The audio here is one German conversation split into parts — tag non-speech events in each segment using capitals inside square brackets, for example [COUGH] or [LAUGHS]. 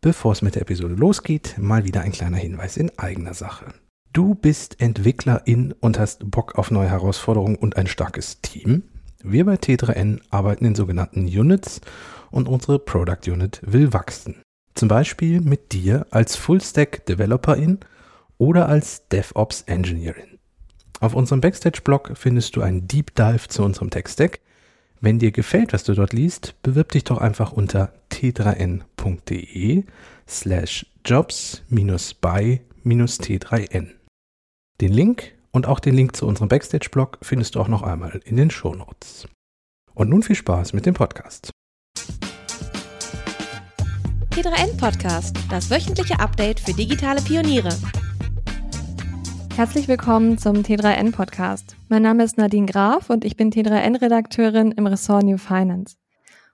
Bevor es mit der Episode losgeht, mal wieder ein kleiner Hinweis in eigener Sache. Du bist Entwicklerin und hast Bock auf neue Herausforderungen und ein starkes Team? Wir bei T3N arbeiten in sogenannten Units und unsere Product Unit will wachsen. Zum Beispiel mit dir als Fullstack Developerin oder als DevOps Engineerin. Auf unserem Backstage-Blog findest du einen Deep Dive zu unserem Tech-Stack. Wenn dir gefällt, was du dort liest, bewirb dich doch einfach unter t3n.de slash jobs by t3n. Den Link und auch den Link zu unserem Backstage-Blog findest du auch noch einmal in den Shownotes. Und nun viel Spaß mit dem Podcast. T3N Podcast, das wöchentliche Update für digitale Pioniere. Herzlich willkommen zum T3N Podcast. Mein Name ist Nadine Graf und ich bin T3N Redakteurin im Ressort New Finance.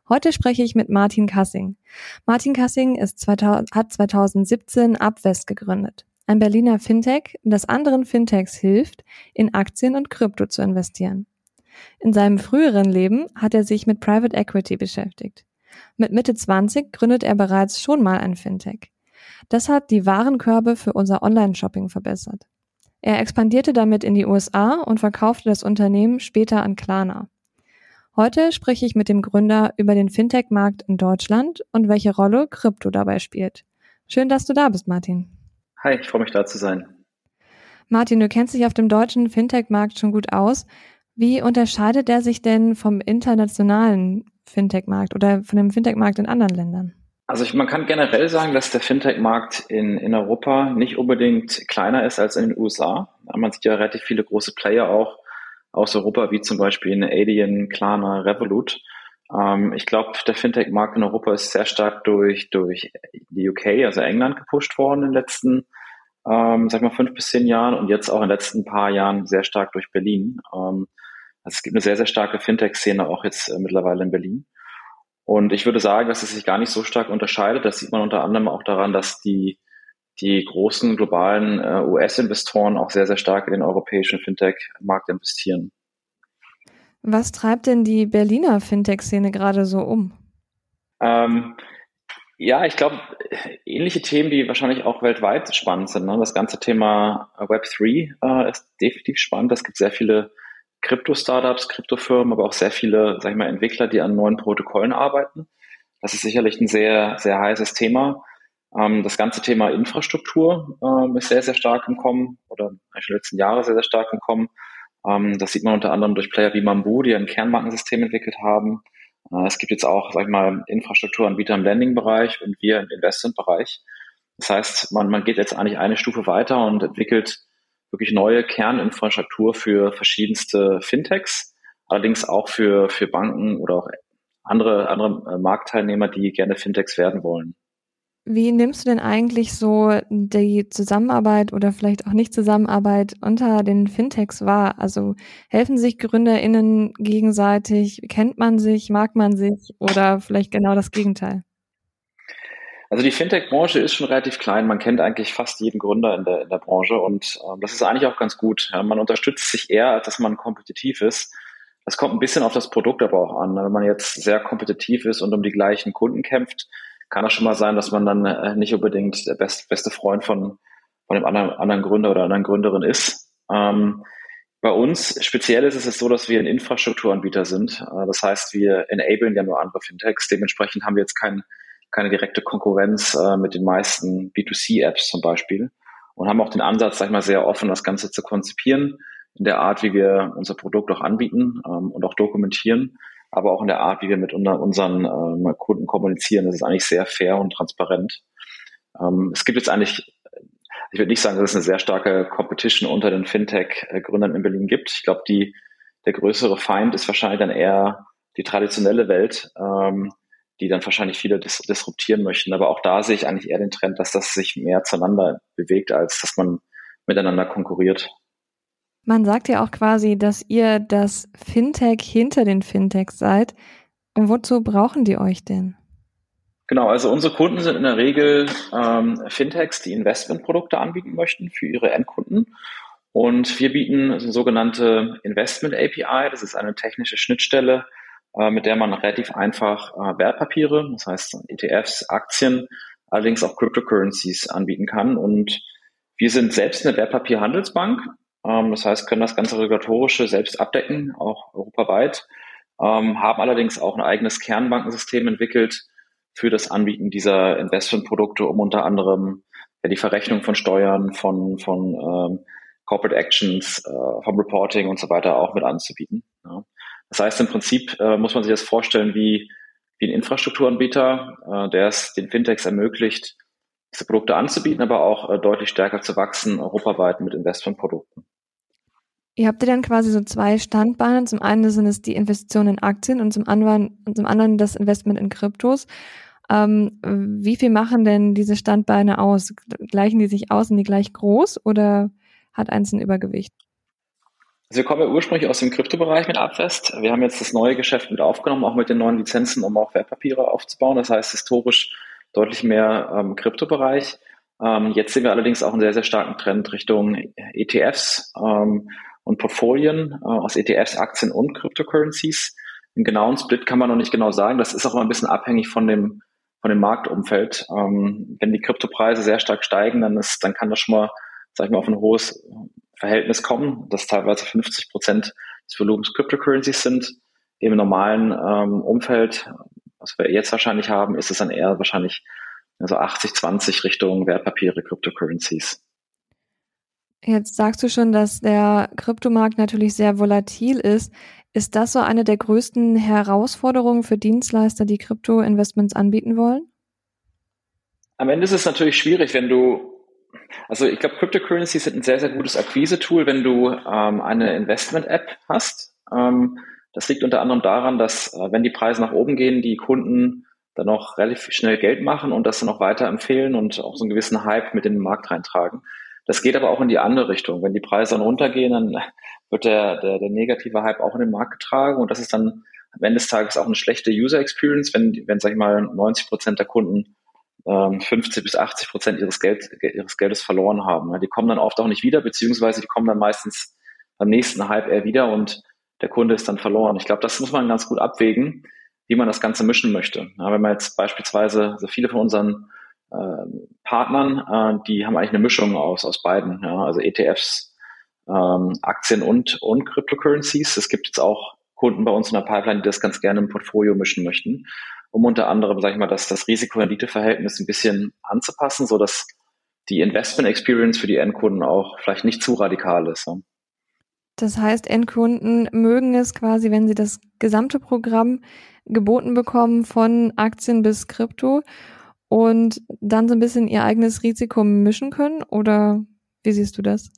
Heute spreche ich mit Martin Kassing. Martin Kassing ist 2000, hat 2017 Abwest gegründet, ein Berliner Fintech, das anderen Fintechs hilft, in Aktien und Krypto zu investieren. In seinem früheren Leben hat er sich mit Private Equity beschäftigt. Mit Mitte 20 gründet er bereits schon mal ein Fintech. Das hat die Warenkörbe für unser Online-Shopping verbessert. Er expandierte damit in die USA und verkaufte das Unternehmen später an Klarna. Heute spreche ich mit dem Gründer über den Fintech-Markt in Deutschland und welche Rolle Krypto dabei spielt. Schön, dass du da bist, Martin. Hi, ich freue mich da zu sein. Martin, du kennst dich auf dem deutschen Fintech-Markt schon gut aus. Wie unterscheidet er sich denn vom internationalen Fintech-Markt oder von dem Fintech-Markt in anderen Ländern? Also ich, man kann generell sagen, dass der Fintech-Markt in, in Europa nicht unbedingt kleiner ist als in den USA. Man sieht ja relativ viele große Player auch aus Europa, wie zum Beispiel in Adyen, Klarna, Revolut. Ähm, ich glaube, der Fintech-Markt in Europa ist sehr stark durch, durch die UK, also England, gepusht worden in den letzten, ähm, sag mal, fünf bis zehn Jahren und jetzt auch in den letzten paar Jahren sehr stark durch Berlin. Ähm, also es gibt eine sehr, sehr starke Fintech-Szene auch jetzt äh, mittlerweile in Berlin. Und ich würde sagen, dass es sich gar nicht so stark unterscheidet. Das sieht man unter anderem auch daran, dass die, die großen globalen äh, US-Investoren auch sehr, sehr stark in den europäischen Fintech-Markt investieren. Was treibt denn die Berliner Fintech-Szene gerade so um? Ähm, ja, ich glaube, ähnliche Themen, die wahrscheinlich auch weltweit spannend sind. Ne? Das ganze Thema Web3 äh, ist definitiv spannend. Es gibt sehr viele Krypto-Startups, Kryptofirmen, aber auch sehr viele, sag ich mal, Entwickler, die an neuen Protokollen arbeiten. Das ist sicherlich ein sehr, sehr heißes Thema. Ähm, das ganze Thema Infrastruktur ähm, ist sehr, sehr stark im Kommen oder in den letzten Jahren sehr, sehr stark im Kommen. Ähm, das sieht man unter anderem durch Player wie Mambu, die ein Kernbankensystem entwickelt haben. Äh, es gibt jetzt auch, sag ich mal, Infrastrukturanbieter im Landing-Bereich und wir im Investment-Bereich. Das heißt, man, man geht jetzt eigentlich eine Stufe weiter und entwickelt wirklich neue Kerninfrastruktur für verschiedenste Fintechs, allerdings auch für, für Banken oder auch andere, andere äh, Marktteilnehmer, die gerne Fintechs werden wollen. Wie nimmst du denn eigentlich so die Zusammenarbeit oder vielleicht auch nicht Zusammenarbeit unter den Fintechs wahr? Also helfen sich GründerInnen gegenseitig? Kennt man sich? Mag man sich? Oder vielleicht genau das Gegenteil? Also die Fintech-Branche ist schon relativ klein. Man kennt eigentlich fast jeden Gründer in der, in der Branche und ähm, das ist eigentlich auch ganz gut. Ja, man unterstützt sich eher, als dass man kompetitiv ist. Das kommt ein bisschen auf das Produkt aber auch an. Wenn man jetzt sehr kompetitiv ist und um die gleichen Kunden kämpft, kann das schon mal sein, dass man dann äh, nicht unbedingt der best, beste Freund von, von dem anderen, anderen Gründer oder anderen Gründerin ist. Ähm, bei uns speziell ist es so, dass wir ein Infrastrukturanbieter sind. Äh, das heißt, wir enablen ja nur andere Fintechs. Dementsprechend haben wir jetzt keinen keine direkte Konkurrenz äh, mit den meisten B2C-Apps zum Beispiel und haben auch den Ansatz, sag ich mal, sehr offen, das Ganze zu konzipieren, in der Art, wie wir unser Produkt auch anbieten ähm, und auch dokumentieren, aber auch in der Art, wie wir mit unter, unseren ähm, Kunden kommunizieren. Das ist eigentlich sehr fair und transparent. Ähm, es gibt jetzt eigentlich, ich würde nicht sagen, dass es eine sehr starke Competition unter den Fintech-Gründern in Berlin gibt. Ich glaube, die, der größere Feind ist wahrscheinlich dann eher die traditionelle Welt, ähm, die dann wahrscheinlich viele dis disruptieren möchten. Aber auch da sehe ich eigentlich eher den Trend, dass das sich mehr zueinander bewegt, als dass man miteinander konkurriert. Man sagt ja auch quasi, dass ihr das Fintech hinter den Fintechs seid. Und wozu brauchen die euch denn? Genau, also unsere Kunden sind in der Regel ähm, Fintechs, die Investmentprodukte anbieten möchten für ihre Endkunden. Und wir bieten eine sogenannte Investment API. Das ist eine technische Schnittstelle, äh, mit der man relativ einfach äh, Wertpapiere, das heißt ETFs, Aktien, allerdings auch Cryptocurrencies anbieten kann. Und wir sind selbst eine Wertpapierhandelsbank. Ähm, das heißt, können das ganze regulatorische selbst abdecken, auch europaweit, ähm, haben allerdings auch ein eigenes Kernbankensystem entwickelt für das Anbieten dieser Investmentprodukte, um unter anderem ja, die Verrechnung von Steuern, von, von ähm, Corporate Actions, äh, vom Reporting und so weiter auch mit anzubieten. Ja. Das heißt, im Prinzip äh, muss man sich das vorstellen wie, wie ein Infrastrukturanbieter, äh, der es den Fintechs ermöglicht, diese Produkte anzubieten, aber auch äh, deutlich stärker zu wachsen, europaweit mit Investmentprodukten. Ihr habt ja dann quasi so zwei Standbeine. Zum einen sind es die Investitionen in Aktien und zum anderen, und zum anderen das Investment in Kryptos. Ähm, wie viel machen denn diese Standbeine aus? Gleichen die sich aus? Sind die gleich groß oder hat eins ein Übergewicht? Also wir kommen ja ursprünglich aus dem Kryptobereich mit Abfest. Wir haben jetzt das neue Geschäft mit aufgenommen, auch mit den neuen Lizenzen, um auch Wertpapiere aufzubauen. Das heißt historisch deutlich mehr ähm, Kryptobereich. Ähm, jetzt sehen wir allerdings auch einen sehr, sehr starken Trend Richtung ETFs ähm, und Portfolien äh, aus ETFs, Aktien und Cryptocurrencies. Einen genauen Split kann man noch nicht genau sagen. Das ist auch ein bisschen abhängig von dem, von dem Marktumfeld. Ähm, wenn die Kryptopreise sehr stark steigen, dann ist, dann kann das schon mal, sag ich mal, auf ein hohes Verhältnis kommen, dass teilweise 50 Prozent des Volumens Cryptocurrencies sind. Im normalen ähm, Umfeld, was wir jetzt wahrscheinlich haben, ist es dann eher wahrscheinlich also 80, 20 Richtung Wertpapiere, Cryptocurrencies. Jetzt sagst du schon, dass der Kryptomarkt natürlich sehr volatil ist. Ist das so eine der größten Herausforderungen für Dienstleister, die Krypto-Investments anbieten wollen? Am Ende ist es natürlich schwierig, wenn du, also ich glaube, Cryptocurrencies sind ein sehr, sehr gutes Akquise-Tool, wenn du ähm, eine Investment-App hast. Ähm, das liegt unter anderem daran, dass äh, wenn die Preise nach oben gehen, die Kunden dann auch relativ schnell Geld machen und das dann auch weiterempfehlen und auch so einen gewissen Hype mit in den Markt reintragen. Das geht aber auch in die andere Richtung. Wenn die Preise dann runtergehen, dann [LAUGHS] wird der, der, der negative Hype auch in den Markt getragen und das ist dann am Ende des Tages auch eine schlechte User Experience, wenn, wenn sag ich mal, 90 Prozent der Kunden ähm, 50 bis 80 Prozent ihres, Geld, ihres Geldes verloren haben. Die kommen dann oft auch nicht wieder, beziehungsweise die kommen dann meistens beim nächsten Hype eher wieder und der Kunde ist dann verloren. Ich glaube, das muss man ganz gut abwägen, wie man das Ganze mischen möchte. Ja, wenn man jetzt beispielsweise, also viele von unseren äh, Partnern, äh, die haben eigentlich eine Mischung aus, aus beiden, ja, also ETFs, ähm, Aktien und, und Cryptocurrencies. Es gibt jetzt auch Kunden bei uns in der Pipeline, die das ganz gerne im Portfolio mischen möchten, um unter anderem, sage ich mal, das, das Risiko-Rendite-Verhältnis ein bisschen anzupassen, so dass die Investment-Experience für die Endkunden auch vielleicht nicht zu radikal ist. Ja. Das heißt, Endkunden mögen es quasi, wenn sie das gesamte Programm geboten bekommen, von Aktien bis Krypto und dann so ein bisschen ihr eigenes Risiko mischen können? Oder wie siehst du das?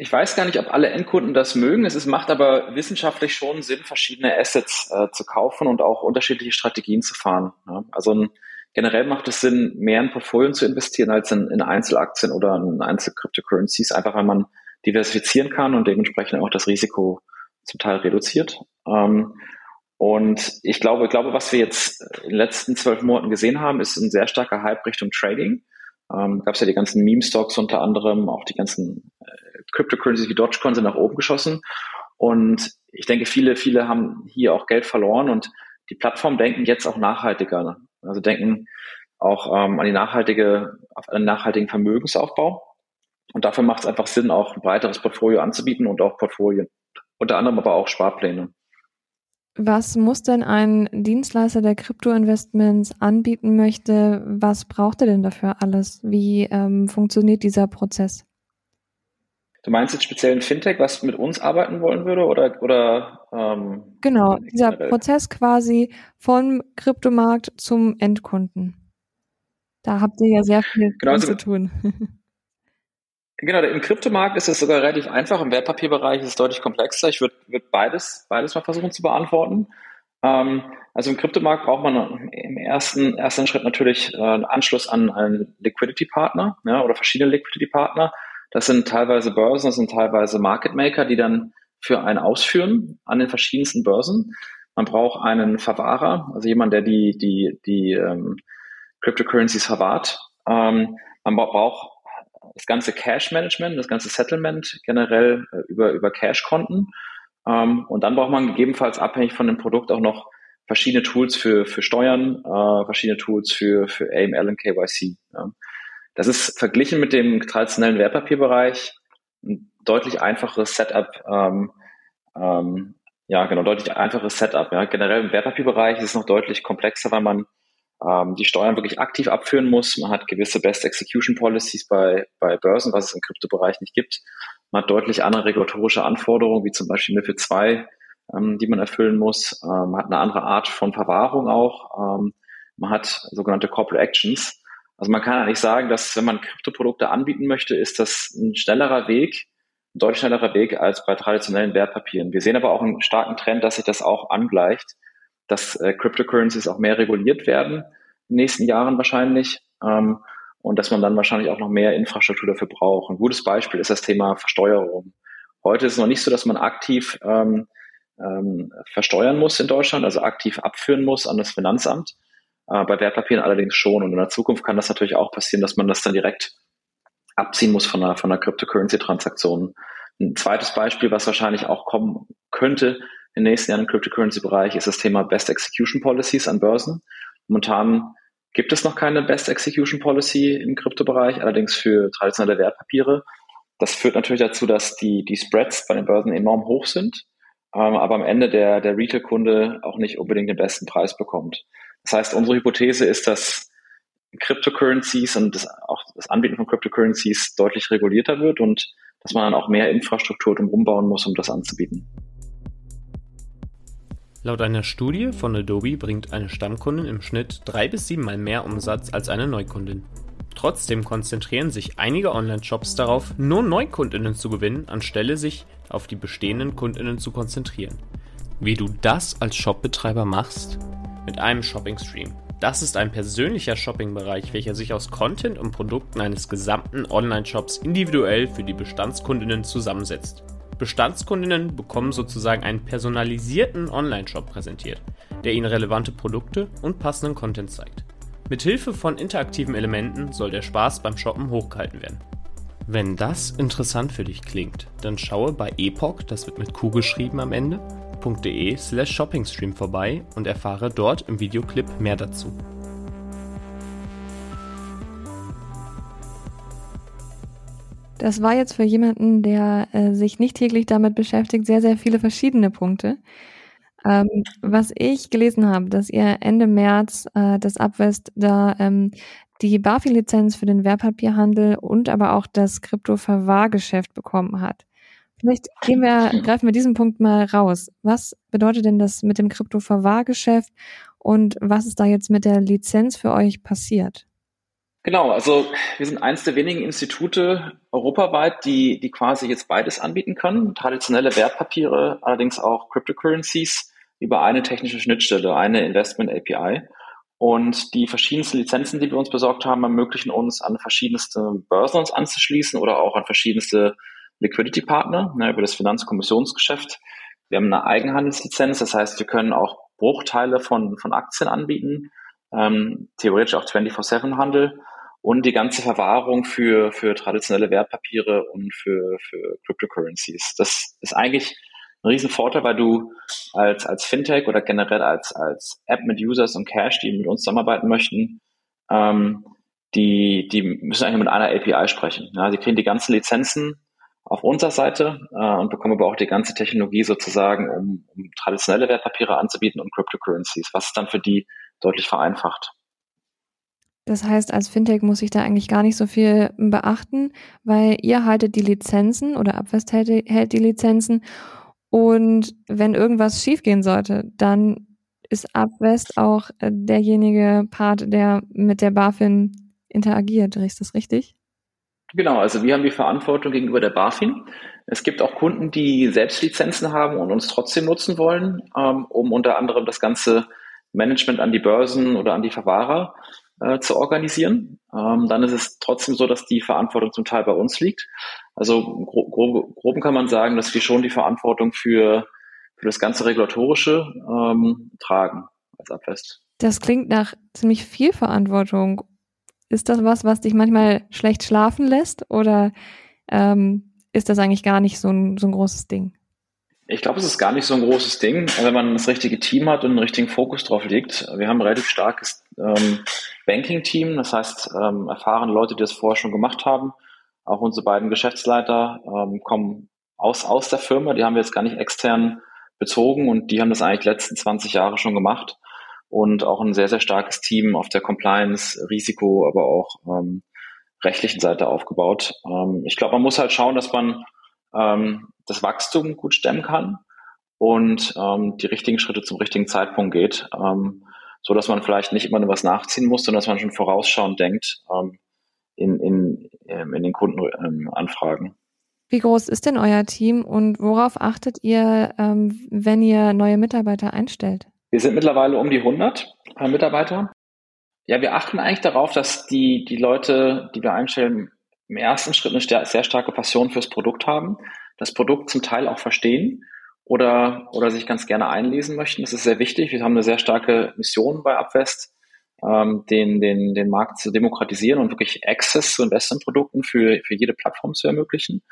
Ich weiß gar nicht, ob alle Endkunden das mögen. Es ist, macht aber wissenschaftlich schon Sinn, verschiedene Assets äh, zu kaufen und auch unterschiedliche Strategien zu fahren. Ja? Also ein, generell macht es Sinn, mehr in Portfolien zu investieren als in, in Einzelaktien oder in Einzel-Cryptocurrencies, einfach weil man diversifizieren kann und dementsprechend auch das Risiko zum Teil reduziert. Ähm, und ich glaube, ich glaube, was wir jetzt in den letzten zwölf Monaten gesehen haben, ist ein sehr starker Hype Richtung Trading. Ähm, Gab es ja die ganzen Meme-Stocks unter anderem, auch die ganzen äh, Cryptocurrencies wie Dogecoin sind nach oben geschossen. Und ich denke, viele, viele haben hier auch Geld verloren und die Plattformen denken jetzt auch nachhaltiger. Also denken auch ähm, an die nachhaltige, auf einen nachhaltigen Vermögensaufbau. Und dafür macht es einfach Sinn, auch ein breiteres Portfolio anzubieten und auch Portfolien. Unter anderem aber auch Sparpläne. Was muss denn ein Dienstleister, der Kryptoinvestments anbieten möchte, was braucht er denn dafür alles? Wie ähm, funktioniert dieser Prozess? Du meinst jetzt speziell ein Fintech, was mit uns arbeiten wollen würde oder oder ähm, genau dieser generell? Prozess quasi vom Kryptomarkt zum Endkunden. Da habt ihr ja sehr viel genau, also, zu tun. [LAUGHS] Genau, im Kryptomarkt ist es sogar relativ einfach. Im Wertpapierbereich ist es deutlich komplexer. Ich würde würd beides, beides mal versuchen zu beantworten. Ähm, also im Kryptomarkt braucht man im ersten, ersten Schritt natürlich äh, einen Anschluss an einen Liquidity-Partner ja, oder verschiedene Liquidity-Partner. Das sind teilweise Börsen, das sind teilweise Market Maker, die dann für einen ausführen an den verschiedensten Börsen. Man braucht einen Verwahrer, also jemand, der die, die, die ähm, Cryptocurrencies verwahrt. Ähm, man braucht das ganze Cash-Management, das ganze Settlement generell äh, über, über Cash-Konten. Ähm, und dann braucht man gegebenenfalls abhängig von dem Produkt auch noch verschiedene Tools für, für Steuern, äh, verschiedene Tools für, für AML und KYC. Ja. Das ist verglichen mit dem traditionellen Wertpapierbereich ein deutlich einfaches Setup. Ähm, ähm, ja, genau, deutlich einfaches Setup. Ja. Generell im Wertpapierbereich ist es noch deutlich komplexer, weil man ähm, die Steuern wirklich aktiv abführen muss. Man hat gewisse Best Execution Policies bei, bei Börsen, was es im Kryptobereich nicht gibt. Man hat deutlich andere regulatorische Anforderungen, wie zum Beispiel MIFID 2, ähm, die man erfüllen muss. Ähm, man hat eine andere Art von Verwahrung auch. Ähm, man hat sogenannte Corporate Actions. Also man kann eigentlich sagen, dass wenn man Kryptoprodukte anbieten möchte, ist das ein schnellerer Weg, ein deutlich schnellerer Weg als bei traditionellen Wertpapieren. Wir sehen aber auch einen starken Trend, dass sich das auch angleicht, dass äh, Cryptocurrencies auch mehr reguliert werden in den nächsten Jahren wahrscheinlich. Ähm, und dass man dann wahrscheinlich auch noch mehr Infrastruktur dafür braucht. Ein gutes Beispiel ist das Thema Versteuerung. Heute ist es noch nicht so, dass man aktiv ähm, ähm, versteuern muss in Deutschland, also aktiv abführen muss an das Finanzamt. Äh, bei Wertpapieren allerdings schon. Und in der Zukunft kann das natürlich auch passieren, dass man das dann direkt abziehen muss von einer, von einer Cryptocurrency-Transaktion. Ein zweites Beispiel, was wahrscheinlich auch kommen könnte in den nächsten Jahren im Cryptocurrency-Bereich, ist das Thema Best Execution Policies an Börsen. Momentan gibt es noch keine Best Execution Policy im Kryptobereich, allerdings für traditionelle Wertpapiere. Das führt natürlich dazu, dass die, die Spreads bei den Börsen enorm hoch sind, ähm, aber am Ende der, der Retail-Kunde auch nicht unbedingt den besten Preis bekommt. Das heißt, unsere Hypothese ist, dass Cryptocurrencies und das, auch das Anbieten von Cryptocurrencies deutlich regulierter wird und dass man dann auch mehr Infrastruktur drumherum bauen muss, um das anzubieten. Laut einer Studie von Adobe bringt eine Stammkundin im Schnitt drei bis siebenmal mehr Umsatz als eine Neukundin. Trotzdem konzentrieren sich einige Online-Shops darauf, nur Neukundinnen zu gewinnen, anstelle sich auf die bestehenden Kundinnen zu konzentrieren. Wie du das als Shopbetreiber machst? Mit einem Shopping-Stream. Das ist ein persönlicher Shopping-Bereich, welcher sich aus Content und Produkten eines gesamten Online-Shops individuell für die Bestandskundinnen zusammensetzt. Bestandskundinnen bekommen sozusagen einen personalisierten Online-Shop präsentiert, der ihnen relevante Produkte und passenden Content zeigt. Mithilfe von interaktiven Elementen soll der Spaß beim Shoppen hochgehalten werden. Wenn das interessant für dich klingt, dann schaue bei Epoch, das wird mit Q geschrieben am Ende, shoppingstream vorbei und erfahre dort im Videoclip mehr dazu. Das war jetzt für jemanden, der äh, sich nicht täglich damit beschäftigt, sehr, sehr viele verschiedene Punkte. Ähm, was ich gelesen habe, dass ihr Ende März äh, das Abwest da ähm, die BaFi-Lizenz für den Wertpapierhandel und aber auch das Krypto-Verwahrgeschäft bekommen hat. Vielleicht gehen wir, greifen wir diesen Punkt mal raus. Was bedeutet denn das mit dem Krypto-Verwahrgeschäft und was ist da jetzt mit der Lizenz für euch passiert? Genau, also wir sind eines der wenigen Institute europaweit, die, die quasi jetzt beides anbieten können. Traditionelle Wertpapiere, allerdings auch Cryptocurrencies über eine technische Schnittstelle, eine Investment API. Und die verschiedensten Lizenzen, die wir uns besorgt haben, ermöglichen uns, an verschiedenste Börsen uns anzuschließen oder auch an verschiedenste Liquidity-Partner ne, über das Finanzkommissionsgeschäft. Wir haben eine Eigenhandelslizenz, das heißt, wir können auch Bruchteile von, von Aktien anbieten, ähm, theoretisch auch 24-7-Handel und die ganze Verwahrung für, für traditionelle Wertpapiere und für, für Cryptocurrencies. Das ist eigentlich ein Riesenvorteil, weil du als, als Fintech oder generell als, als App mit Users und Cash, die mit uns zusammenarbeiten möchten, ähm, die, die müssen eigentlich mit einer API sprechen. Ja, die kriegen die ganzen Lizenzen auf unserer Seite äh, und bekommen aber auch die ganze Technologie sozusagen, um, um traditionelle Wertpapiere anzubieten und Cryptocurrencies, was es dann für die deutlich vereinfacht. Das heißt, als Fintech muss ich da eigentlich gar nicht so viel beachten, weil ihr haltet die Lizenzen oder Abwest hält, hält die Lizenzen und wenn irgendwas schiefgehen sollte, dann ist Abwest auch äh, derjenige Part, der mit der BaFin interagiert. Ist das richtig? Genau, also wir haben die Verantwortung gegenüber der BaFin. Es gibt auch Kunden, die selbst Lizenzen haben und uns trotzdem nutzen wollen, ähm, um unter anderem das ganze Management an die Börsen oder an die Verwahrer äh, zu organisieren. Ähm, dann ist es trotzdem so, dass die Verantwortung zum Teil bei uns liegt. Also grob, grob, grob kann man sagen, dass wir schon die Verantwortung für, für das ganze Regulatorische ähm, tragen als Abwest. Das klingt nach ziemlich viel Verantwortung. Ist das was, was dich manchmal schlecht schlafen lässt oder ähm, ist das eigentlich gar nicht so ein, so ein großes Ding? Ich glaube, es ist gar nicht so ein großes Ding, wenn man das richtige Team hat und einen richtigen Fokus drauf liegt. Wir haben ein relativ starkes ähm, Banking-Team, das heißt ähm, erfahrene Leute, die das vorher schon gemacht haben. Auch unsere beiden Geschäftsleiter ähm, kommen aus, aus der Firma, die haben wir jetzt gar nicht extern bezogen und die haben das eigentlich die letzten 20 Jahre schon gemacht und auch ein sehr, sehr starkes Team auf der Compliance, Risiko, aber auch ähm, rechtlichen Seite aufgebaut. Ähm, ich glaube, man muss halt schauen, dass man ähm, das Wachstum gut stemmen kann und ähm, die richtigen Schritte zum richtigen Zeitpunkt geht, ähm, so dass man vielleicht nicht immer nur was nachziehen muss, sondern dass man schon vorausschauend denkt ähm, in, in, ähm, in den Kundenanfragen. Ähm, Wie groß ist denn euer Team und worauf achtet ihr, ähm, wenn ihr neue Mitarbeiter einstellt? Wir sind mittlerweile um die 100 äh, Mitarbeiter. Ja, wir achten eigentlich darauf, dass die, die Leute, die wir einstellen, im ersten Schritt eine sehr starke Passion fürs Produkt haben, das Produkt zum Teil auch verstehen oder, oder sich ganz gerne einlesen möchten. Das ist sehr wichtig. Wir haben eine sehr starke Mission bei Upvest, ähm, den, den, den Markt zu demokratisieren und wirklich Access zu Investmentprodukten für, für jede Plattform zu ermöglichen.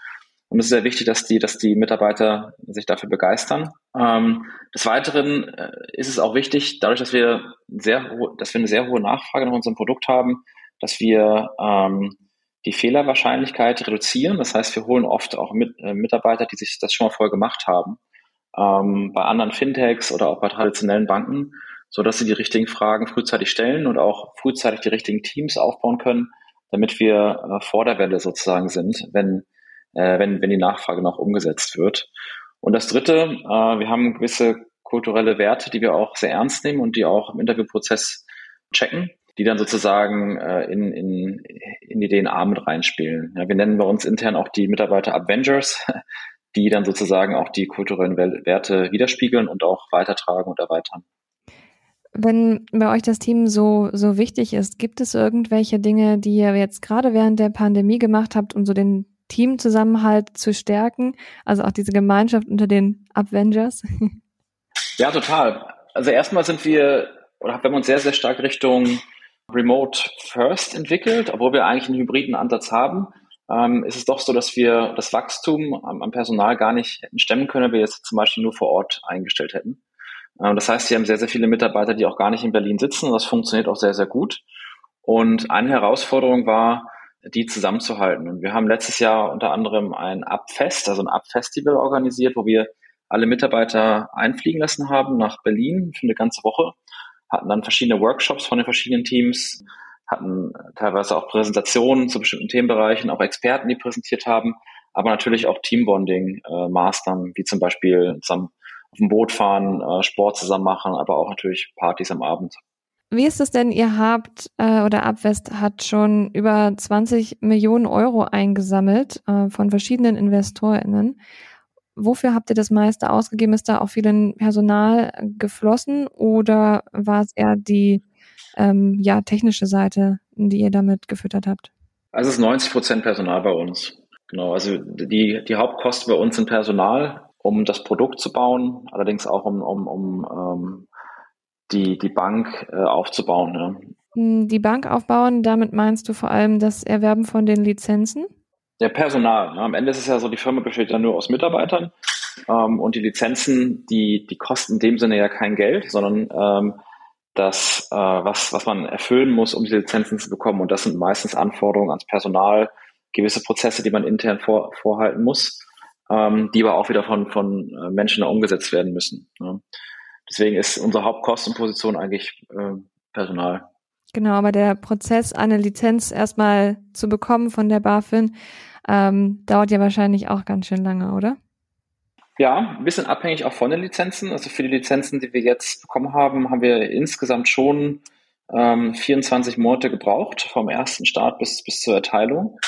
Und es ist sehr wichtig, dass die, dass die Mitarbeiter sich dafür begeistern. Ähm, des Weiteren äh, ist es auch wichtig, dadurch, dass wir sehr, dass wir eine sehr hohe Nachfrage nach unserem Produkt haben, dass wir ähm, die Fehlerwahrscheinlichkeit reduzieren. Das heißt, wir holen oft auch mit, äh, Mitarbeiter, die sich das schon mal vorher gemacht haben, ähm, bei anderen Fintechs oder auch bei traditionellen Banken, so dass sie die richtigen Fragen frühzeitig stellen und auch frühzeitig die richtigen Teams aufbauen können, damit wir äh, vor der Welle sozusagen sind, wenn äh, wenn, wenn die Nachfrage noch umgesetzt wird. Und das Dritte, äh, wir haben gewisse kulturelle Werte, die wir auch sehr ernst nehmen und die auch im Interviewprozess checken, die dann sozusagen äh, in, in, in die DNA mit reinspielen. Ja, wir nennen bei uns intern auch die Mitarbeiter Avengers, [LAUGHS] die dann sozusagen auch die kulturellen Werte widerspiegeln und auch weitertragen und erweitern. Wenn bei euch das Team so, so wichtig ist, gibt es irgendwelche Dinge, die ihr jetzt gerade während der Pandemie gemacht habt, um so den Teamzusammenhalt zu stärken? Also auch diese Gemeinschaft unter den Avengers? [LAUGHS] Ja, total. Also erstmal sind wir, oder haben wir uns sehr, sehr stark Richtung Remote First entwickelt, obwohl wir eigentlich einen hybriden Ansatz haben. Ähm, ist es doch so, dass wir das Wachstum am, am, Personal gar nicht hätten stemmen können, wenn wir jetzt zum Beispiel nur vor Ort eingestellt hätten. Ähm, das heißt, wir haben sehr, sehr viele Mitarbeiter, die auch gar nicht in Berlin sitzen. Das funktioniert auch sehr, sehr gut. Und eine Herausforderung war, die zusammenzuhalten. Und wir haben letztes Jahr unter anderem ein Abfest, also ein Abfestival organisiert, wo wir alle Mitarbeiter einfliegen lassen haben nach Berlin für eine ganze Woche, hatten dann verschiedene Workshops von den verschiedenen Teams, hatten teilweise auch Präsentationen zu bestimmten Themenbereichen, auch Experten, die präsentiert haben, aber natürlich auch Teambonding-Mastern, äh, wie zum Beispiel zusammen auf dem Boot fahren, äh, Sport zusammen machen, aber auch natürlich Partys am Abend. Wie ist es denn, ihr habt äh, oder Abwest hat schon über 20 Millionen Euro eingesammelt äh, von verschiedenen InvestorInnen. Wofür habt ihr das meiste ausgegeben? Ist da auch viel in Personal geflossen oder war es eher die ähm, ja, technische Seite, die ihr damit gefüttert habt? Also es ist 90 Prozent Personal bei uns. Genau, also die, die Hauptkosten bei uns sind Personal, um das Produkt zu bauen, allerdings auch um, um, um ähm, die, die Bank äh, aufzubauen. Ja. Hm, die Bank aufbauen, damit meinst du vor allem das Erwerben von den Lizenzen? Ja, Personal. Ne? Am Ende ist es ja so, die Firma besteht ja nur aus Mitarbeitern ähm, und die Lizenzen, die, die kosten in dem Sinne ja kein Geld, sondern ähm, das, äh, was, was man erfüllen muss, um diese Lizenzen zu bekommen. Und das sind meistens Anforderungen ans Personal, gewisse Prozesse, die man intern vor, vorhalten muss, ähm, die aber auch wieder von, von äh, Menschen umgesetzt werden müssen. Ne? Deswegen ist unsere Hauptkostenposition eigentlich äh, Personal. Genau, aber der Prozess, eine Lizenz erstmal zu bekommen von der BaFin, ähm, dauert ja wahrscheinlich auch ganz schön lange, oder? Ja, ein bisschen abhängig auch von den Lizenzen. Also für die Lizenzen, die wir jetzt bekommen haben, haben wir insgesamt schon ähm, 24 Monate gebraucht, vom ersten Start bis, bis zur Erteilung.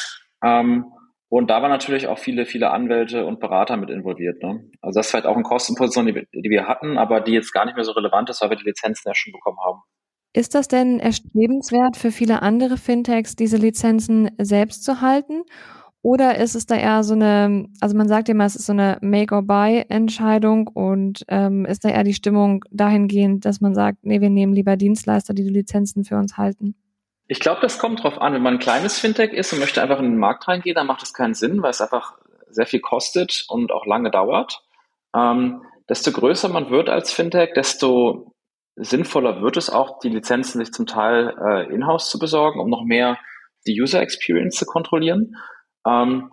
Ähm, und da waren natürlich auch viele, viele Anwälte und Berater mit involviert. Ne? Also das ist halt auch eine Kostenposition, die, die wir hatten, aber die jetzt gar nicht mehr so relevant ist, weil wir die Lizenzen ja schon bekommen haben. Ist das denn erstrebenswert für viele andere Fintechs, diese Lizenzen selbst zu halten? Oder ist es da eher so eine, also man sagt immer, es ist so eine Make-or-Buy-Entscheidung und ähm, ist da eher die Stimmung dahingehend, dass man sagt, nee, wir nehmen lieber Dienstleister, die die Lizenzen für uns halten? Ich glaube, das kommt drauf an. Wenn man ein kleines Fintech ist und möchte einfach in den Markt reingehen, dann macht das keinen Sinn, weil es einfach sehr viel kostet und auch lange dauert. Ähm, desto größer man wird als Fintech, desto sinnvoller wird es auch, die Lizenzen sich zum Teil äh, in-house zu besorgen, um noch mehr die User Experience zu kontrollieren. Ähm,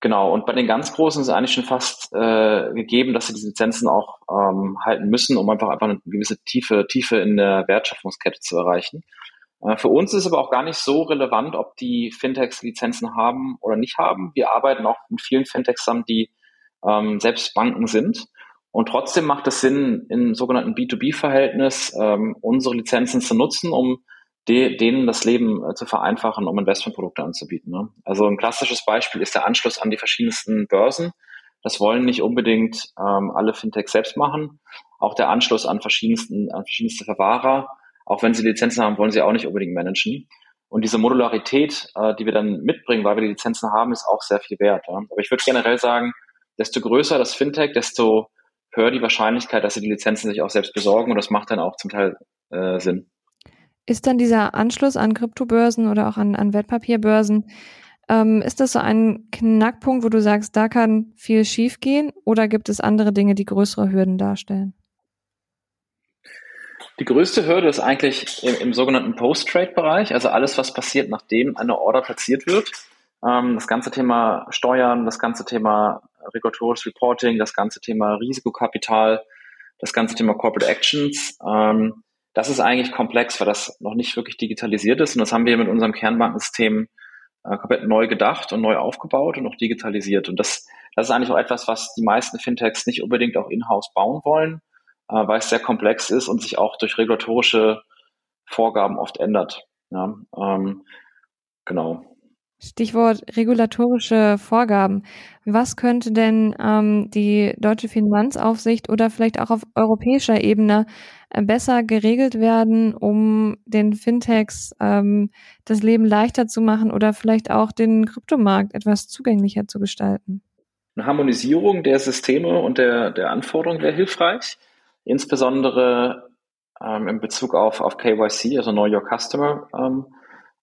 genau, und bei den ganz Großen ist es eigentlich schon fast äh, gegeben, dass sie diese Lizenzen auch ähm, halten müssen, um einfach, einfach eine gewisse Tiefe, Tiefe in der Wertschöpfungskette zu erreichen. Äh, für uns ist aber auch gar nicht so relevant, ob die Fintechs Lizenzen haben oder nicht haben. Wir arbeiten auch mit vielen Fintechs zusammen, die ähm, selbst Banken sind. Und trotzdem macht es Sinn, im sogenannten B2B-Verhältnis ähm, unsere Lizenzen zu nutzen, um de denen das Leben äh, zu vereinfachen, um Investmentprodukte anzubieten. Ne? Also ein klassisches Beispiel ist der Anschluss an die verschiedensten Börsen. Das wollen nicht unbedingt ähm, alle Fintechs selbst machen. Auch der Anschluss an verschiedensten, an verschiedenste Verwahrer, auch wenn sie Lizenzen haben, wollen sie auch nicht unbedingt managen. Und diese Modularität, äh, die wir dann mitbringen, weil wir die Lizenzen haben, ist auch sehr viel wert. Ja? Aber ich würde generell sagen, desto größer das Fintech, desto höher die Wahrscheinlichkeit, dass sie die Lizenzen sich auch selbst besorgen. Und das macht dann auch zum Teil äh, Sinn. Ist dann dieser Anschluss an Kryptobörsen oder auch an, an Wertpapierbörsen, ähm, ist das so ein Knackpunkt, wo du sagst, da kann viel schiefgehen oder gibt es andere Dinge, die größere Hürden darstellen? Die größte Hürde ist eigentlich im, im sogenannten Post-Trade-Bereich, also alles, was passiert, nachdem eine Order platziert wird. Ähm, das ganze Thema Steuern, das ganze Thema regulatorisches Reporting, das ganze Thema Risikokapital, das ganze Thema Corporate Actions. Ähm, das ist eigentlich komplex, weil das noch nicht wirklich digitalisiert ist. Und das haben wir mit unserem Kernbankensystem äh, komplett neu gedacht und neu aufgebaut und auch digitalisiert. Und das, das ist eigentlich auch etwas, was die meisten Fintechs nicht unbedingt auch in-house bauen wollen, äh, weil es sehr komplex ist und sich auch durch regulatorische Vorgaben oft ändert. Ja, ähm, genau. Stichwort regulatorische Vorgaben. Was könnte denn ähm, die deutsche Finanzaufsicht oder vielleicht auch auf europäischer Ebene äh, besser geregelt werden, um den Fintechs ähm, das Leben leichter zu machen oder vielleicht auch den Kryptomarkt etwas zugänglicher zu gestalten? Eine Harmonisierung der Systeme und der, der Anforderungen wäre hilfreich, insbesondere ähm, in Bezug auf, auf KYC, also Know Your Customer ähm,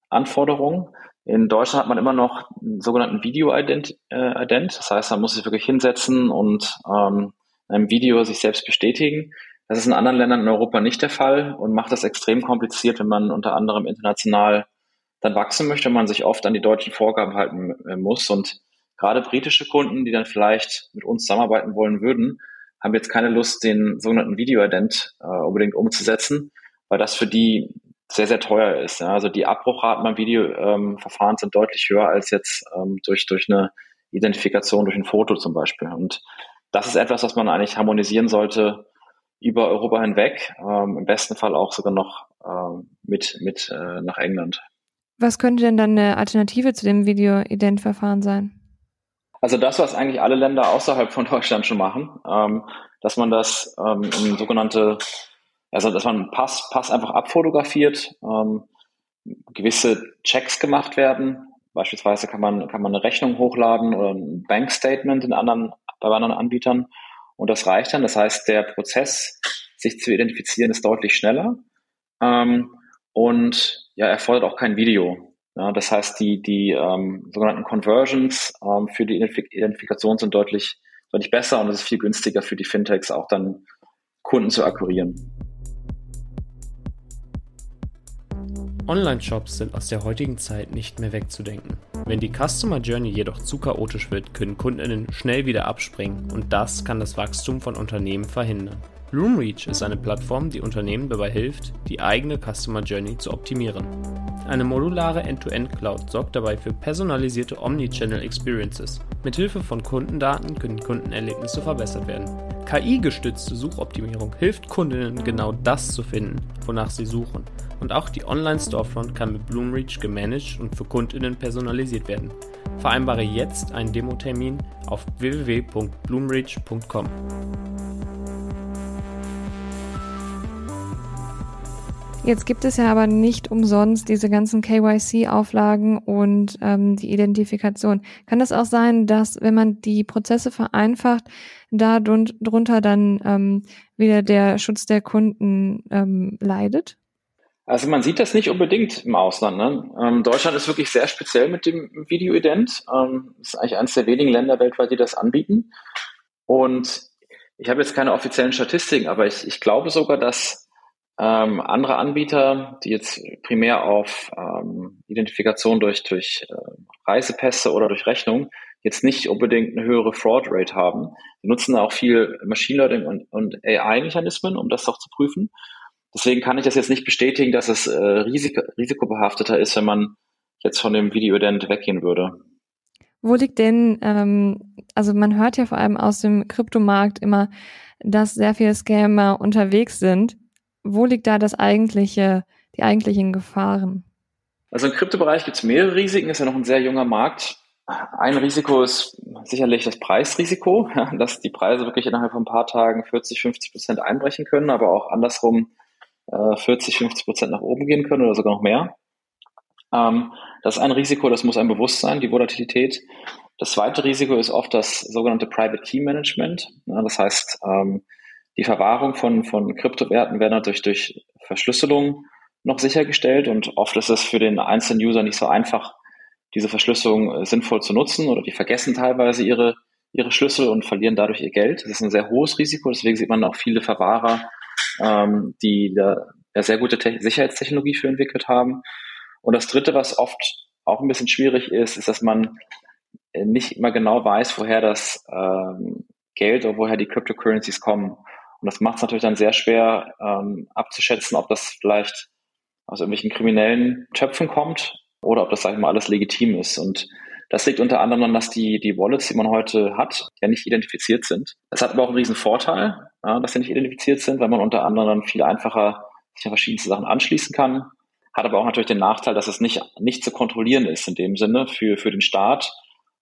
Anforderungen. In Deutschland hat man immer noch einen sogenannten Video-Ident. Äh, Ident. Das heißt, man muss sich wirklich hinsetzen und ähm, in einem Video sich selbst bestätigen. Das ist in anderen Ländern in Europa nicht der Fall und macht das extrem kompliziert, wenn man unter anderem international dann wachsen möchte man sich oft an die deutschen Vorgaben halten äh, muss. Und gerade britische Kunden, die dann vielleicht mit uns zusammenarbeiten wollen würden, haben jetzt keine Lust, den sogenannten Video-Ident äh, unbedingt umzusetzen, weil das für die sehr, sehr teuer ist. Ja. Also die Abbruchraten beim Videoverfahren ähm, sind deutlich höher als jetzt ähm, durch, durch eine Identifikation durch ein Foto zum Beispiel. Und das ist etwas, was man eigentlich harmonisieren sollte über Europa hinweg, ähm, im besten Fall auch sogar noch ähm, mit, mit äh, nach England. Was könnte denn dann eine Alternative zu dem Video-Ident-Verfahren sein? Also das, was eigentlich alle Länder außerhalb von Deutschland schon machen, ähm, dass man das ähm, in sogenannte also, dass man Pass, Pass einfach abfotografiert, ähm, gewisse Checks gemacht werden. Beispielsweise kann man, kann man eine Rechnung hochladen oder ein Bankstatement in anderen, bei anderen Anbietern. Und das reicht dann. Das heißt, der Prozess, sich zu identifizieren, ist deutlich schneller. Ähm, und ja, erfordert auch kein Video. Ja, das heißt, die, die ähm, sogenannten Conversions ähm, für die Identifikation sind deutlich, deutlich besser und es ist viel günstiger für die Fintechs auch dann Kunden zu akquirieren. Online-Shops sind aus der heutigen Zeit nicht mehr wegzudenken. Wenn die Customer Journey jedoch zu chaotisch wird, können Kundinnen schnell wieder abspringen und das kann das Wachstum von Unternehmen verhindern. Bloomreach ist eine Plattform, die Unternehmen dabei hilft, die eigene Customer Journey zu optimieren. Eine modulare End-to-End-Cloud sorgt dabei für personalisierte Omnichannel Experiences. Mithilfe von Kundendaten können Kundenerlebnisse verbessert werden. KI-gestützte Suchoptimierung hilft Kundinnen genau das zu finden, wonach sie suchen und auch die Online-Storefront kann mit Bloomreach gemanagt und für Kundinnen personalisiert werden. Vereinbare jetzt einen Demo-Termin auf www.bloomreach.com. Jetzt gibt es ja aber nicht umsonst diese ganzen KYC-Auflagen und ähm, die Identifikation. Kann das auch sein, dass wenn man die Prozesse vereinfacht, da drunter dann ähm, wieder der Schutz der Kunden ähm, leidet? Also man sieht das nicht unbedingt im Ausland. Ne? Ähm, Deutschland ist wirklich sehr speziell mit dem Video-Ident. Ähm, ist eigentlich eines der wenigen Länder weltweit, die das anbieten. Und Ich habe jetzt keine offiziellen Statistiken, aber ich, ich glaube sogar, dass ähm, andere Anbieter, die jetzt primär auf ähm, Identifikation durch, durch äh, Reisepässe oder durch Rechnung jetzt nicht unbedingt eine höhere Fraud Rate haben. Die nutzen auch viel Machine Learning und, und AI-Mechanismen, um das doch zu prüfen. Deswegen kann ich das jetzt nicht bestätigen, dass es äh, risiko, risikobehafteter ist, wenn man jetzt von dem Video-Ident weggehen würde. Wo liegt denn, ähm, also man hört ja vor allem aus dem Kryptomarkt immer, dass sehr viele Scammer unterwegs sind. Wo liegt da das eigentliche, die eigentlichen Gefahren? Also im Kryptobereich gibt es mehrere Risiken, ist ja noch ein sehr junger Markt. Ein Risiko ist sicherlich das Preisrisiko, [LAUGHS] dass die Preise wirklich innerhalb von ein paar Tagen 40, 50 Prozent einbrechen können, aber auch andersrum 40, äh, 50 Prozent nach oben gehen können oder sogar noch mehr. Ähm, das ist ein Risiko, das muss einem bewusst sein, die Volatilität. Das zweite Risiko ist oft das sogenannte Private Key Management. das heißt, ähm, die Verwahrung von, von Kryptowerten werden natürlich durch Verschlüsselung noch sichergestellt und oft ist es für den einzelnen User nicht so einfach, diese Verschlüsselung äh, sinnvoll zu nutzen oder die vergessen teilweise ihre, ihre Schlüssel und verlieren dadurch ihr Geld. Das ist ein sehr hohes Risiko, deswegen sieht man auch viele Verwahrer, ähm, die da ja, sehr gute Te Sicherheitstechnologie für entwickelt haben. Und das Dritte, was oft auch ein bisschen schwierig ist, ist, dass man äh, nicht immer genau weiß, woher das ähm, Geld oder woher die Cryptocurrencies kommen. Und das macht es natürlich dann sehr schwer ähm, abzuschätzen, ob das vielleicht aus irgendwelchen kriminellen Töpfen kommt oder ob das, sag ich mal, alles legitim ist. Und das liegt unter anderem daran, dass die, die Wallets, die man heute hat, ja nicht identifiziert sind. Das hat aber auch einen riesen Vorteil, ja, dass sie nicht identifiziert sind, weil man unter anderem viel einfacher sich an verschiedenste Sachen anschließen kann. Hat aber auch natürlich den Nachteil, dass es nicht, nicht zu kontrollieren ist in dem Sinne für, für den Staat.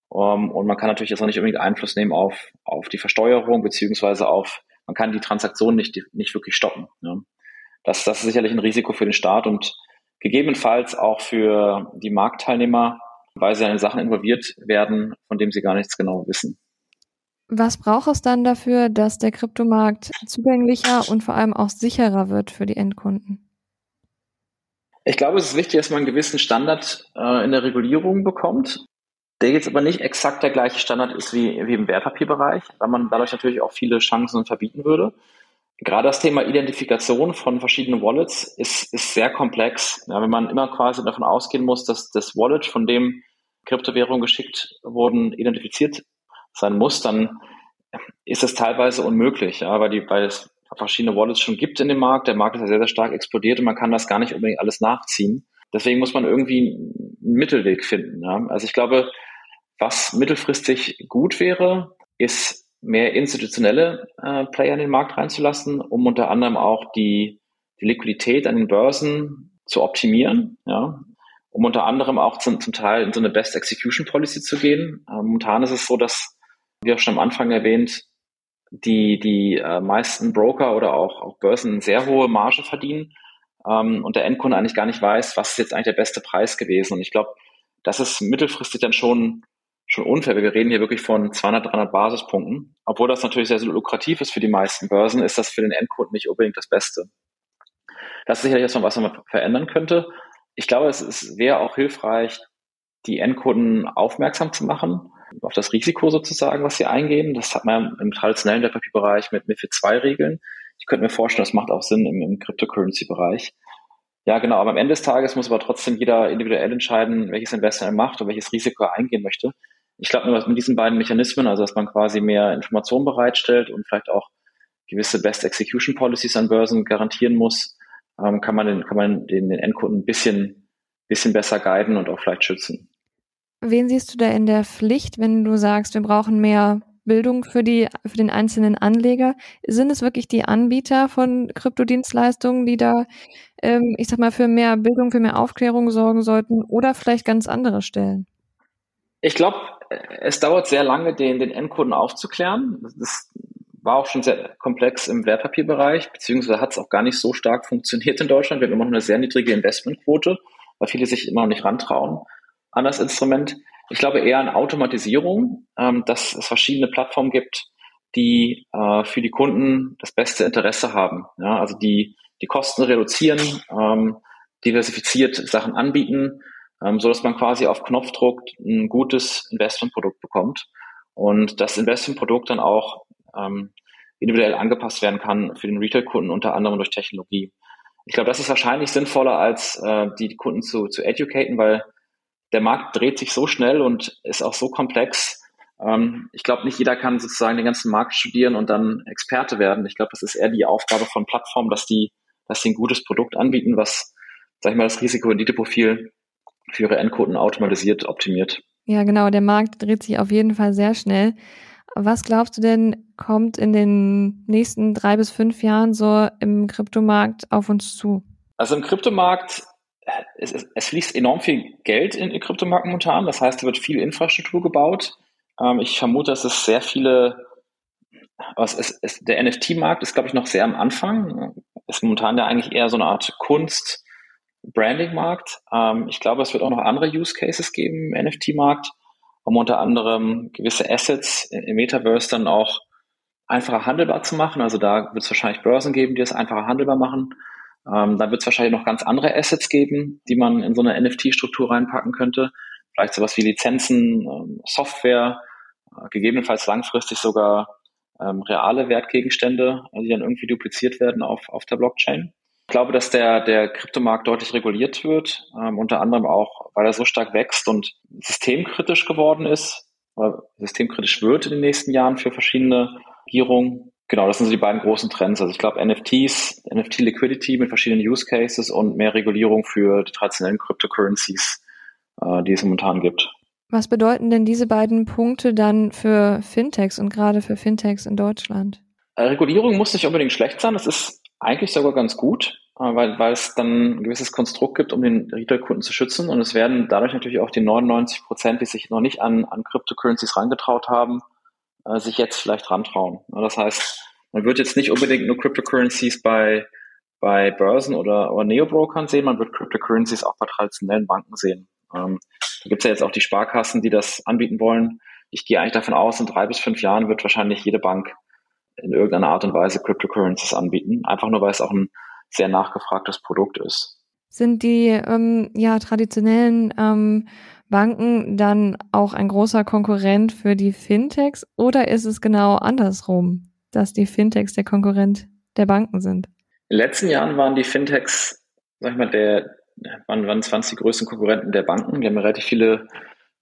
Um, und man kann natürlich jetzt auch nicht unbedingt Einfluss nehmen auf, auf die Versteuerung, beziehungsweise auf, man kann die Transaktion nicht, nicht wirklich stoppen. Ja. Das, das ist sicherlich ein Risiko für den Staat und gegebenenfalls auch für die Marktteilnehmer, weil sie in Sachen involviert werden, von dem sie gar nichts genau wissen. Was braucht es dann dafür, dass der Kryptomarkt zugänglicher und vor allem auch sicherer wird für die Endkunden? Ich glaube, es ist wichtig, dass man einen gewissen Standard äh, in der Regulierung bekommt, der jetzt aber nicht exakt der gleiche Standard ist wie, wie im Wertpapierbereich, weil man dadurch natürlich auch viele Chancen verbieten würde. Gerade das Thema Identifikation von verschiedenen Wallets ist, ist sehr komplex. Ja, wenn man immer quasi davon ausgehen muss, dass das Wallet, von dem Kryptowährungen geschickt wurden, identifiziert sein muss, dann ist es teilweise unmöglich, ja, weil, die, weil es verschiedene Wallets schon gibt in dem Markt. Der Markt ist ja sehr, sehr stark explodiert und man kann das gar nicht unbedingt alles nachziehen. Deswegen muss man irgendwie einen Mittelweg finden. Ja. Also ich glaube, was mittelfristig gut wäre, ist mehr institutionelle äh, Player in den Markt reinzulassen, um unter anderem auch die, die Liquidität an den Börsen zu optimieren, ja, um unter anderem auch zum, zum Teil in so eine Best Execution Policy zu gehen. Äh, momentan ist es so, dass, wie auch schon am Anfang erwähnt, die, die äh, meisten Broker oder auch, auch Börsen sehr hohe Marge verdienen ähm, und der Endkunde eigentlich gar nicht weiß, was ist jetzt eigentlich der beste Preis gewesen. Und ich glaube, das ist mittelfristig dann schon schon unfair. Wir reden hier wirklich von 200, 300 Basispunkten. Obwohl das natürlich sehr, sehr lukrativ ist für die meisten Börsen, ist das für den Endkunden nicht unbedingt das Beste. Das ist sicherlich etwas, was man verändern könnte. Ich glaube, es, es wäre auch hilfreich, die Endkunden aufmerksam zu machen auf das Risiko sozusagen, was sie eingehen. Das hat man im traditionellen Wertpapierbereich mit MIFID 2 Regeln. Ich könnte mir vorstellen, das macht auch Sinn im, im Cryptocurrency-Bereich. Ja, genau. Aber am Ende des Tages muss aber trotzdem jeder individuell entscheiden, welches Investment er macht und welches Risiko er eingehen möchte. Ich glaube nur, dass mit diesen beiden Mechanismen, also dass man quasi mehr Informationen bereitstellt und vielleicht auch gewisse Best Execution Policies an Börsen garantieren muss, ähm, kann man den, kann man den, den Endkunden ein bisschen, bisschen besser guiden und auch vielleicht schützen. Wen siehst du da in der Pflicht, wenn du sagst, wir brauchen mehr Bildung für die, für den einzelnen Anleger? Sind es wirklich die Anbieter von Kryptodienstleistungen, die da, ähm, ich sag mal, für mehr Bildung, für mehr Aufklärung sorgen sollten oder vielleicht ganz andere Stellen? Ich glaube, es dauert sehr lange, den, den Endkunden aufzuklären. Das war auch schon sehr komplex im Wertpapierbereich, beziehungsweise hat es auch gar nicht so stark funktioniert in Deutschland. Wir haben immer noch eine sehr niedrige Investmentquote, weil viele sich immer noch nicht rantrauen an das Instrument. Ich glaube eher an Automatisierung, ähm, dass es verschiedene Plattformen gibt, die äh, für die Kunden das beste Interesse haben. Ja, also die die Kosten reduzieren, ähm, diversifiziert Sachen anbieten ähm, so dass man quasi auf Knopfdruck ein gutes Investmentprodukt bekommt und das Investmentprodukt dann auch ähm, individuell angepasst werden kann für den Retail-Kunden, unter anderem durch Technologie. Ich glaube, das ist wahrscheinlich sinnvoller, als äh, die Kunden zu, zu educaten, weil der Markt dreht sich so schnell und ist auch so komplex. Ähm, ich glaube, nicht jeder kann sozusagen den ganzen Markt studieren und dann Experte werden. Ich glaube, das ist eher die Aufgabe von Plattformen, dass die, dass sie ein gutes Produkt anbieten, was, sag ich mal, das Risiko-Rendite-Profil für ihre Endkunden automatisiert optimiert. Ja, genau. Der Markt dreht sich auf jeden Fall sehr schnell. Was glaubst du denn, kommt in den nächsten drei bis fünf Jahren so im Kryptomarkt auf uns zu? Also im Kryptomarkt, es, es fließt enorm viel Geld in den Kryptomarkt momentan. Das heißt, da wird viel Infrastruktur gebaut. Ähm, ich vermute, dass es sehr viele, es, es, es, der NFT-Markt ist, glaube ich, noch sehr am Anfang. Ist momentan ja eigentlich eher so eine Art Kunst, Branding-Markt. Ähm, ich glaube, es wird auch noch andere Use Cases geben im NFT-Markt um unter anderem gewisse Assets im Metaverse dann auch einfacher handelbar zu machen. Also da wird es wahrscheinlich Börsen geben, die es einfacher handelbar machen. Ähm, da wird es wahrscheinlich noch ganz andere Assets geben, die man in so eine NFT-Struktur reinpacken könnte. Vielleicht sowas wie Lizenzen, ähm, Software, äh, gegebenenfalls langfristig sogar ähm, reale Wertgegenstände, die dann irgendwie dupliziert werden auf, auf der Blockchain. Ich glaube, dass der, der Kryptomarkt deutlich reguliert wird, ähm, unter anderem auch, weil er so stark wächst und systemkritisch geworden ist, oder systemkritisch wird in den nächsten Jahren für verschiedene Regierungen. Genau, das sind so die beiden großen Trends. Also ich glaube NFTs, NFT Liquidity mit verschiedenen Use Cases und mehr Regulierung für die traditionellen Cryptocurrencies, äh, die es momentan gibt. Was bedeuten denn diese beiden Punkte dann für Fintechs und gerade für Fintechs in Deutschland? Äh, Regulierung muss nicht unbedingt schlecht sein. Das ist eigentlich sogar ganz gut. Äh, weil, weil es dann ein gewisses Konstrukt gibt, um den Retail-Kunden zu schützen. Und es werden dadurch natürlich auch die 99 Prozent, die sich noch nicht an, an Cryptocurrencies rangetraut haben, äh, sich jetzt vielleicht rantrauen. Das heißt, man wird jetzt nicht unbedingt nur Cryptocurrencies bei, bei Börsen oder, oder Neo-Brokern sehen, man wird Cryptocurrencies auch bei traditionellen Banken sehen. Ähm, da gibt es ja jetzt auch die Sparkassen, die das anbieten wollen. Ich gehe eigentlich davon aus, in drei bis fünf Jahren wird wahrscheinlich jede Bank in irgendeiner Art und Weise Cryptocurrencies anbieten. Einfach nur, weil es auch ein sehr nachgefragtes Produkt ist. Sind die ähm, ja, traditionellen ähm, Banken dann auch ein großer Konkurrent für die Fintechs oder ist es genau andersrum, dass die Fintechs der Konkurrent der Banken sind? In den letzten Jahren waren die Fintechs, sag ich mal, der, waren, waren 20 größten Konkurrenten der Banken. Die haben relativ viele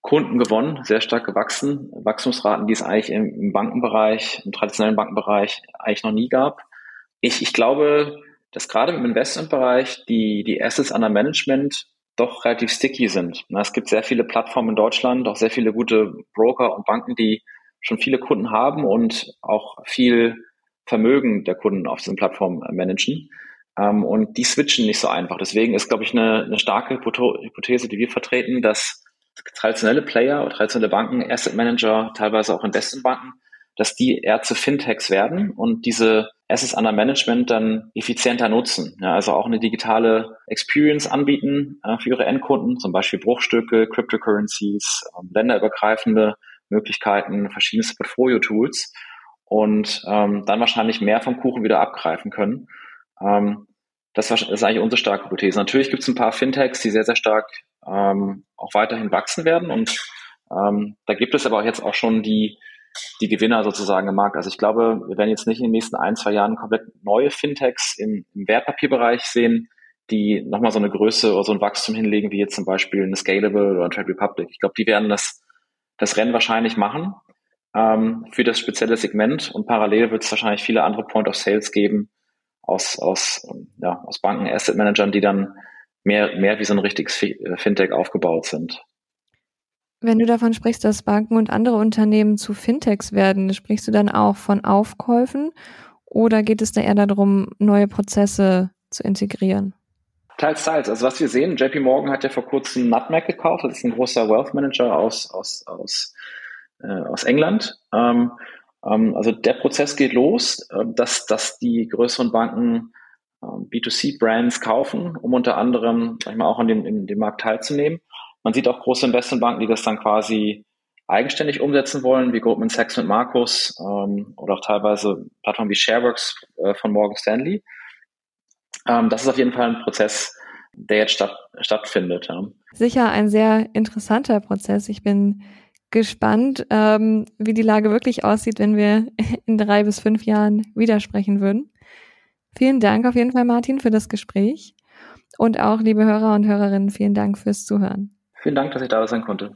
Kunden gewonnen, sehr stark gewachsen. Wachstumsraten, die es eigentlich im, Bankenbereich, im traditionellen Bankenbereich eigentlich noch nie gab. Ich, ich glaube, dass gerade im Investmentbereich die, die Assets under Management doch relativ sticky sind. Es gibt sehr viele Plattformen in Deutschland, auch sehr viele gute Broker und Banken, die schon viele Kunden haben und auch viel Vermögen der Kunden auf diesen Plattformen managen. Ähm, und die switchen nicht so einfach. Deswegen ist, glaube ich, eine, eine starke Hypothese, die wir vertreten, dass traditionelle Player, traditionelle Banken, Asset Manager, teilweise auch Investmentbanken, dass die eher zu Fintechs werden und diese Assets under Management dann effizienter nutzen. Ja, also auch eine digitale Experience anbieten äh, für ihre Endkunden, zum Beispiel Bruchstücke, Cryptocurrencies, äh, länderübergreifende Möglichkeiten, verschiedenste Portfolio-Tools und ähm, dann wahrscheinlich mehr vom Kuchen wieder abgreifen können. Ähm, das ist eigentlich unsere starke Hypothese. Natürlich gibt es ein paar Fintechs, die sehr, sehr stark ähm, auch weiterhin wachsen werden und ähm, da gibt es aber jetzt auch schon die die Gewinner sozusagen im Markt. Also ich glaube, wir werden jetzt nicht in den nächsten ein, zwei Jahren komplett neue Fintechs im, im Wertpapierbereich sehen, die nochmal so eine Größe oder so ein Wachstum hinlegen, wie jetzt zum Beispiel eine Scalable oder eine Trade Republic. Ich glaube, die werden das, das Rennen wahrscheinlich machen ähm, für das spezielle Segment und parallel wird es wahrscheinlich viele andere Point of Sales geben aus, aus, ja, aus Banken, Asset Managern, die dann mehr, mehr wie so ein richtiges Fintech aufgebaut sind. Wenn du davon sprichst, dass Banken und andere Unternehmen zu Fintechs werden, sprichst du dann auch von Aufkäufen oder geht es da eher darum, neue Prozesse zu integrieren? Teils, teils. Also was wir sehen, JP Morgan hat ja vor kurzem Nutmeg gekauft. Das ist ein großer Wealth Manager aus, aus, aus, äh, aus England. Ähm, ähm, also der Prozess geht los, äh, dass, dass die größeren Banken äh, B2C-Brands kaufen, um unter anderem sag ich mal, auch an dem, in dem Markt teilzunehmen. Man sieht auch große Investmentbanken, die das dann quasi eigenständig umsetzen wollen, wie Goldman Sachs mit Markus ähm, oder auch teilweise Plattformen wie Shareworks äh, von Morgan Stanley. Ähm, das ist auf jeden Fall ein Prozess, der jetzt statt, stattfindet. Sicher ein sehr interessanter Prozess. Ich bin gespannt, ähm, wie die Lage wirklich aussieht, wenn wir [LAUGHS] in drei bis fünf Jahren widersprechen würden. Vielen Dank auf jeden Fall, Martin, für das Gespräch. Und auch, liebe Hörer und Hörerinnen, vielen Dank fürs Zuhören. Vielen Dank, dass ich da sein konnte.